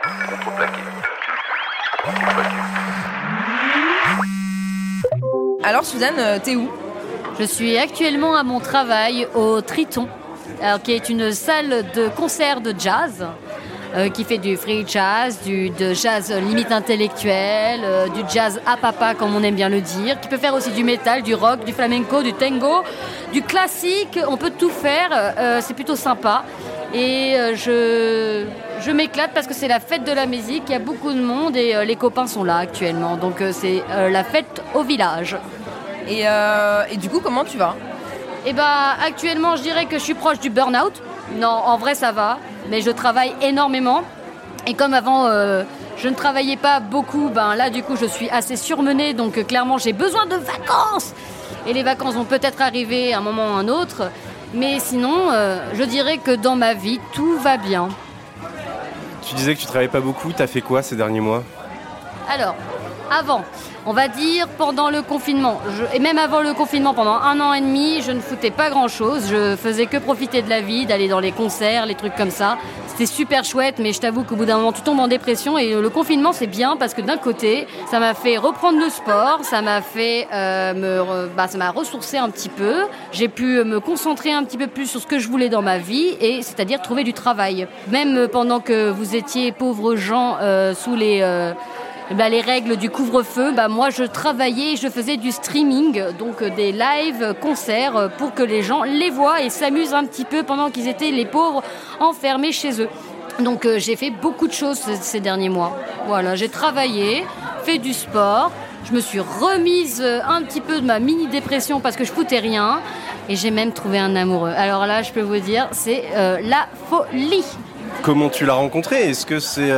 Contreplaqué, contreplaqué. Contreplaqué. Alors Suzanne, euh, t'es où? Je suis actuellement à mon travail au Triton, alors, qui est une salle de concert de jazz. euh, qui fait du free jazz, du de jazz limite intellectuel, euh, du jazz à papa comme on aime bien le dire, qui peut faire aussi du métal, du rock, du flamenco, du tango, du classique, on peut tout faire, euh, c'est plutôt sympa. Et euh, je, je m'éclate parce que c'est la fête de la musique, il y a beaucoup de monde et euh, les copains sont là actuellement. Donc euh, c'est la fête au village. et, euh, et du coup, comment tu vas? Et bah actuellement je dirais que je suis proche du burn-out. Non, en vrai ça va, mais je travaille énormément. Et comme avant euh, je ne travaillais pas beaucoup, ben là du coup je suis assez surmenée, donc euh, clairement j'ai besoin de vacances. Et les vacances vont peut-être arriver à un moment ou à un autre. Mais sinon, euh, je dirais que dans ma vie, tout va bien. Tu disais que tu travaillais pas beaucoup, t'as fait quoi ces derniers mois? Alors, avant, on va dire pendant le confinement, je- et même avant le confinement, pendant un an et demi, je ne foutais pas grand-chose. Je faisais que profiter de la vie, d'aller dans les concerts, les trucs comme ça. C'était super chouette, mais je t'avoue qu'au bout d'un moment, tu tombes en dépression. Et le confinement, c'est bien parce que d'un côté, ça m'a fait reprendre le sport, ça m'a fait euh, me, bah, ça m'a ressourcé un petit peu. J'ai pu me concentrer un petit peu plus sur ce que je voulais dans ma vie, et c'est-à-dire trouver du travail. Même pendant que vous étiez pauvres gens euh, sous les euh, eh ben, les règles du couvre-feu, bah, moi je travaillais, je faisais du streaming, donc euh, des live euh, concerts euh, pour que les gens les voient et s'amusent un petit peu pendant qu'ils étaient les pauvres enfermés chez eux. Donc j'ai fait beaucoup de choses ces, derniers mois. Voilà, j'ai travaillé, fait du sport, je me suis remise un petit peu de ma mini dépression parce que je foutais rien et j'ai même trouvé un amoureux. Alors là, je peux vous dire, c'est la folie. Comment tu l'as rencontré? Est-ce que c'est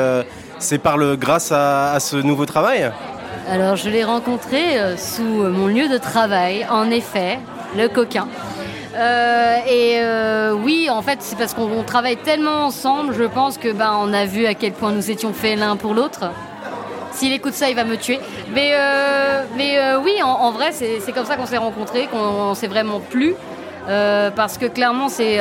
c'est par le grâce à, ce nouveau travail Alors, je l'ai rencontré euh, sous mon lieu de travail, en effet, le coquin. Euh, et euh, oui, en fait, c'est parce qu'on on travaille tellement ensemble, je pense que ben on a vu à quel point nous étions faits l'un pour l'autre. S'il écoute ça, il va me tuer. Mais, oui, en, vrai, c'est comme ça qu'on s'est rencontrés, qu'on s'est vraiment plu. Parce que clairement, c'est,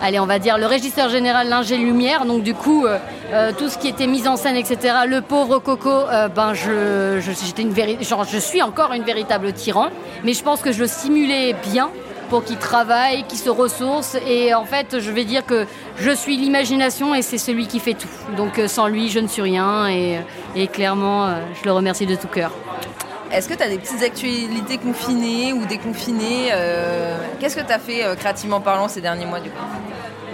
allez, on va dire, le régisseur général Linger Lumière. Donc du coup, euh, euh, tout ce qui était mise en scène, etc. Le pauvre Coco, euh, ben je, j'étais une genre, je suis encore une véritable tyran. Mais je pense que je le simulais bien pour qu'il travaille, qu'il se ressource. Et en fait, je vais dire que je suis l'imagination et c'est celui qui fait tout. Donc sans lui, je ne suis rien. Et, et clairement, je le remercie de tout cœur. Est-ce que tu as des petites actualités confinées ou déconfinées euh, Qu'est-ce que tu as fait euh, créativement parlant ces derniers mois du coup?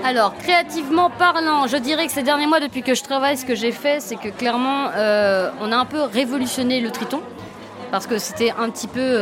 Alors, créativement parlant, je dirais que ces derniers mois, depuis que je travaille, ce que j'ai fait, c'est que clairement, euh, on a un peu révolutionné le triton. Parce que c'était un petit peu,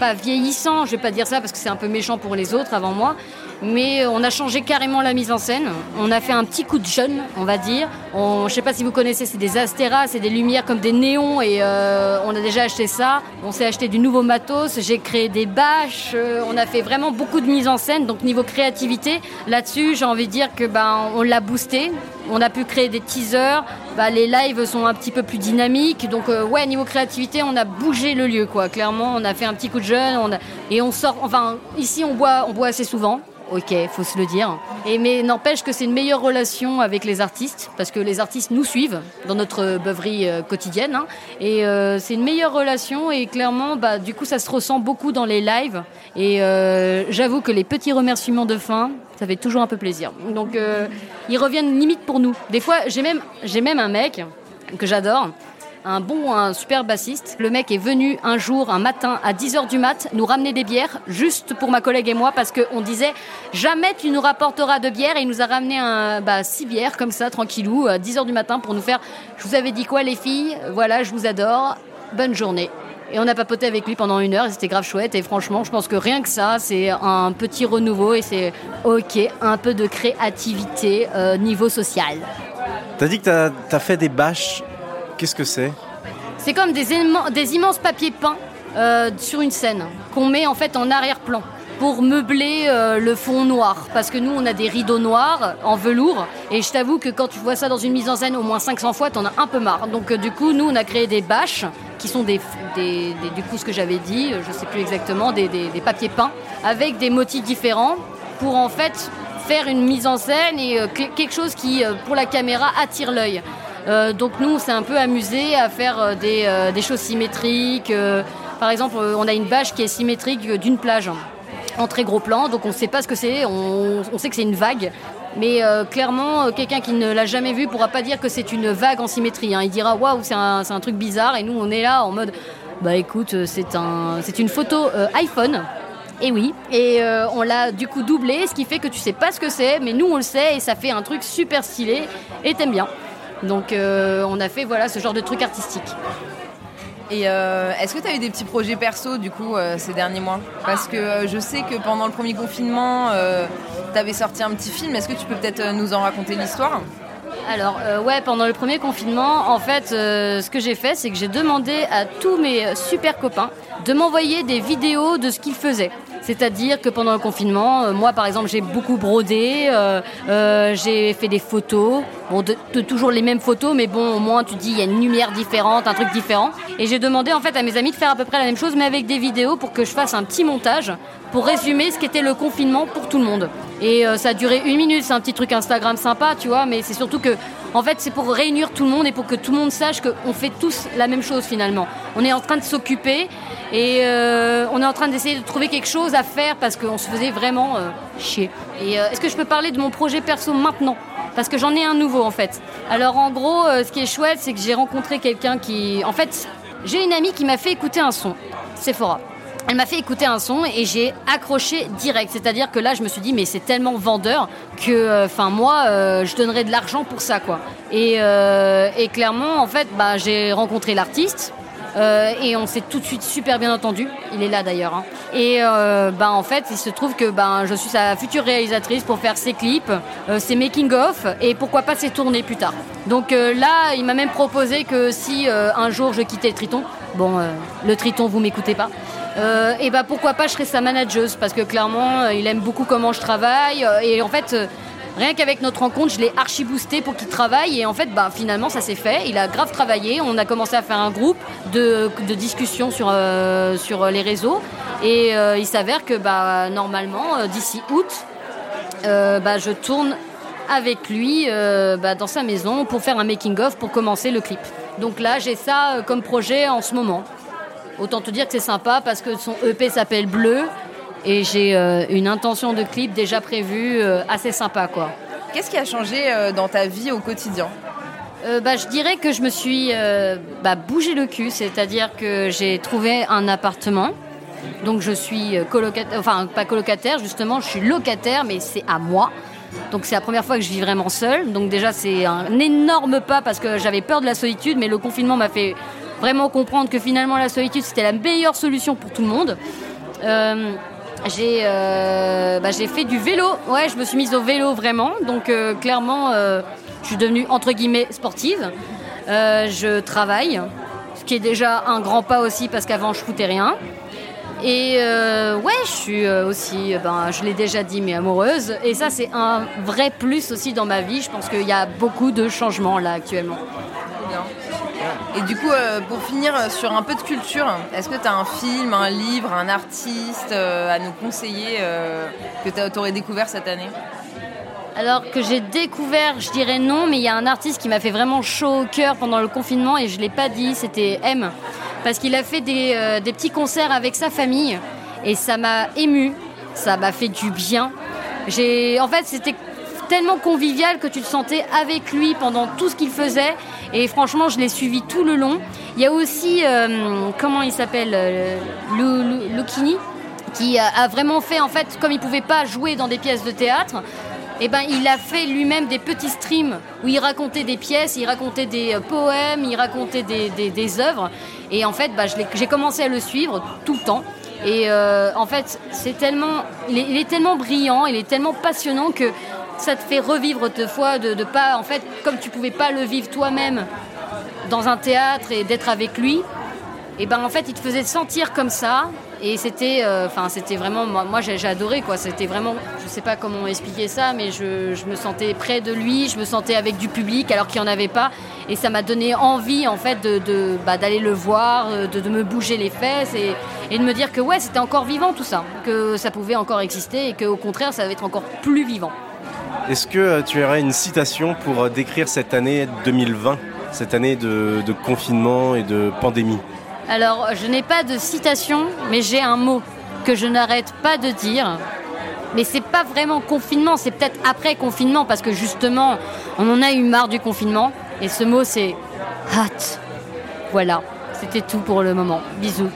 pas vieillissant, je vais pas dire ça parce que c'est un peu méchant pour les autres avant moi, mais on a changé carrément la mise en scène. On a fait un petit coup de jeune, on va dire. Je sais pas si vous connaissez, c'est des astéras, c'est des lumières comme des néons et euh, on a déjà acheté ça. On s'est acheté du nouveau matos, j'ai créé des bâches, euh, on a fait vraiment beaucoup de mise en scène. Donc niveau créativité, là-dessus, j'ai envie de dire que ben on l'a boosté. On a pu créer des teasers, bah, les lives sont un petit peu plus dynamiques. Donc euh, ouais, niveau créativité, on a bougé le lieu quoi. Clairement, on a fait un petit coup de jeune, on a- et on sort. Enfin, ici on boit assez souvent. Ok, faut se le dire. Mais n'empêche que c'est une meilleure relation avec les artistes parce que les artistes nous suivent dans notre beuverie euh, quotidienne. hein. et euh, c'est une meilleure relation et clairement, bah, du coup, ça se ressent beaucoup dans les lives. Et euh, j'avoue que les petits remerciements de fin, ça fait toujours un peu plaisir. Donc ils reviennent limite pour nous. Des fois, j'ai même un mec que j'adore un bon, un super bassiste. Le mec est venu un jour, un matin, à 10h du mat, nous ramener des bières, juste pour ma collègue et moi, parce qu'on disait jamais tu nous rapporteras de bière. Et il nous a ramené un, bah, six bières, comme ça, tranquillou, à 10h du matin, pour nous faire Je vous avais dit quoi, les filles? Voilà, je vous adore. Bonne journée. Et on a papoté avec lui pendant une heure et c'était grave chouette. Et franchement, je pense que rien que ça, c'est un petit renouveau et c'est ok, un peu de créativité euh, niveau social. T'as dit que t'as as fait des bâches. Qu'est-ce que c'est C'est comme des, immen- des immenses papiers peints euh, sur une scène qu'on met en fait en arrière-plan pour meubler euh, le fond noir. Parce que nous, on a des rideaux noirs en velours. Et je t'avoue que quand tu vois ça dans une mise en scène au moins 500 fois, t'en as un peu marre. Donc euh, du coup, nous, on a créé des bâches qui sont des, du coup ce que j'avais dit, je sais plus exactement, des, des- papiers peints avec des motifs différents pour en fait faire une mise en scène et quelque chose qui, pour la caméra, attire l'œil. Euh, donc nous, on s'est un peu amusé à faire euh, des, euh, des choses symétriques. par exemple, on a une bâche qui est symétrique d'une plage en très gros plan, donc on ne sait pas ce que c'est, on, sait que c'est une vague. Mais clairement, quelqu'un qui ne l'a jamais vu pourra pas dire que c'est une vague en symétrie. hein. Il dira waouh, c'est un, truc bizarre. Et nous, on est là en mode bah écoute, c'est un, c'est une photo iPhone. Et oui, et on l'a du coup doublé, ce qui fait que tu sais pas ce que c'est, mais nous on le sait et ça fait un truc super stylé et t'aimes bien. Donc euh, on a fait voilà ce genre de truc artistique. Et euh, est-ce que tu as eu des petits projets perso du coup euh, ces derniers mois? Parce que euh, je sais que pendant le premier confinement, tu avais sorti un petit film. Est-ce que tu peux peut-être nous en raconter l'histoire? Alors, ouais, pendant le premier confinement, en fait, ce que j'ai fait, c'est que j'ai demandé à tous mes super copains de m'envoyer des vidéos de ce qu'ils faisaient. C'est-à-dire que pendant le confinement, euh, moi par exemple, j'ai beaucoup brodé, euh, euh, j'ai fait des photos, bon, toujours les mêmes photos, mais bon, au moins tu dis il y a une lumière différente, un truc différent. Et j'ai demandé en fait à mes amis de faire à peu près la même chose, mais avec des vidéos pour que je fasse un petit montage pour résumer ce qu'était le confinement pour tout le monde. Et ça a duré une minute, c'est un petit truc Instagram sympa, tu vois, mais c'est surtout que, en fait, c'est pour réunir tout le monde et pour que tout le monde sache qu'on fait tous la même chose finalement. On est en train de s'occuper et on est en train d'essayer de trouver quelque chose à faire parce qu'on se faisait vraiment euh, chier. Et euh, est-ce que je peux parler de mon projet perso maintenant? Parce que j'en ai un nouveau en fait. Alors en gros, euh, ce qui est chouette, c'est que j'ai rencontré quelqu'un qui, en fait, j'ai une amie qui m'a fait écouter un son, Sephora. Elle m'a fait écouter un son et j'ai accroché direct. C'est-à-dire que là, je me suis dit, mais c'est tellement vendeur que, enfin, moi, je donnerais de l'argent pour ça, quoi. Et, et clairement, en fait, bah, j'ai rencontré l'artiste. Euh, et on s'est tout de suite super bien entendu. Il est là d'ailleurs. hein. Et bah, en fait, il se trouve que bah, je suis sa future réalisatrice pour faire ses clips, euh, ses making-of et pourquoi pas ses tournées plus tard. Donc là, il m'a même proposé que si un jour je quittais le Triton, bon, le Triton, vous m'écoutez pas, et bah pourquoi pas je serais sa manageuse parce que clairement il aime beaucoup comment je travaille et en fait rien qu'avec notre rencontre je l'ai archi boosté pour qu'il travaille et en fait bah finalement ça s'est fait il a grave travaillé on a commencé à faire un groupe de, de discussion sur, euh, les réseaux et euh, il s'avère que bah normalement euh, d'ici août bah, je tourne avec lui bah, dans sa maison pour faire un making-of pour commencer le clip. Donc là, j'ai ça comme projet en ce moment. Autant te dire que c'est sympa parce que son EP s'appelle Bleu et j'ai euh, une intention de clip déjà prévue euh, assez sympa quoi. Qu'est-ce qui a changé euh, dans ta vie au quotidien? Euh, bah, je dirais que je me suis euh, bah, bougé le cul, c'est-à-dire que j'ai trouvé un appartement. Donc je suis colocataire, enfin pas colocataire justement, je suis locataire, mais c'est à moi. Donc c'est la première fois que je vis vraiment seule. Donc déjà c'est un énorme pas parce que j'avais peur de la solitude, mais le confinement m'a fait vraiment comprendre que finalement la solitude c'était la meilleure solution pour tout le monde. Euh, j'ai euh, bah, j'ai fait du vélo. Ouais, je me suis mise au vélo vraiment. Donc euh, clairement, euh, je suis devenue entre guillemets sportive. Je travaille, ce qui est déjà un grand pas aussi parce qu'avant je foutais rien. Et ouais, je suis aussi, ben, je l'ai déjà dit, mais amoureuse. Et ça, c'est un vrai plus aussi dans ma vie. Je pense qu'il y a beaucoup de changements là actuellement. Et du coup, euh, pour finir sur un peu de culture, est-ce que tu as un film, un livre, un artiste euh, à nous conseiller euh, que tu aurais découvert cette année? Alors que j'ai découvert, je dirais non, mais il y a un artiste qui m'a fait vraiment chaud au cœur pendant le confinement et je l'ai pas dit, c'était M. Parce qu'il a fait des, des petits concerts avec sa famille et ça m'a ému, ça m'a fait du bien. En fait, c'était tellement convivial que tu te sentais avec lui pendant tout ce qu'il faisait et franchement, je l'ai suivi tout le long. Il y a aussi, euh, comment il s'appelle, euh, Lucchini, qui a, a vraiment fait, en fait, comme il pouvait pas jouer dans des pièces de théâtre, eh ben, il a fait lui-même des petits streams où il racontait des pièces, il racontait des euh, poèmes, il racontait des, des, œuvres. Et en fait, bah, j'ai commencé à le suivre tout le temps. Et euh, en fait, c'est tellement, il est tellement brillant, il est tellement passionnant que ça te fait revivre deux fois de, de pas, en fait, comme tu pouvais pas le vivre toi-même dans un théâtre et d'être avec lui. Et ben en fait, il te faisait sentir comme ça. Et c'était, euh, enfin, c'était vraiment, moi, j'ai adoré quoi. C'était vraiment, je sais pas comment expliquer ça, mais je, me sentais près de lui, je me sentais avec du public alors qu'il n'y en avait pas, et ça m'a donné envie en fait de, bah, d'aller le voir, euh, de, me bouger les fesses et, et de me dire que ouais, c'était encore vivant tout ça, que ça pouvait encore exister et qu'au contraire, ça va être encore plus vivant. Est-ce que euh, tu aurais une citation pour euh, décrire cette année 2020, cette année de, confinement et de pandémie? Alors, je n'ai pas de citation, mais j'ai un mot que je n'arrête pas de dire. Mais c'est pas vraiment confinement, c'est peut-être après confinement, parce que justement, on en a eu marre du confinement. Et ce mot, c'est hâte. Voilà, c'était tout pour le moment. Bisous.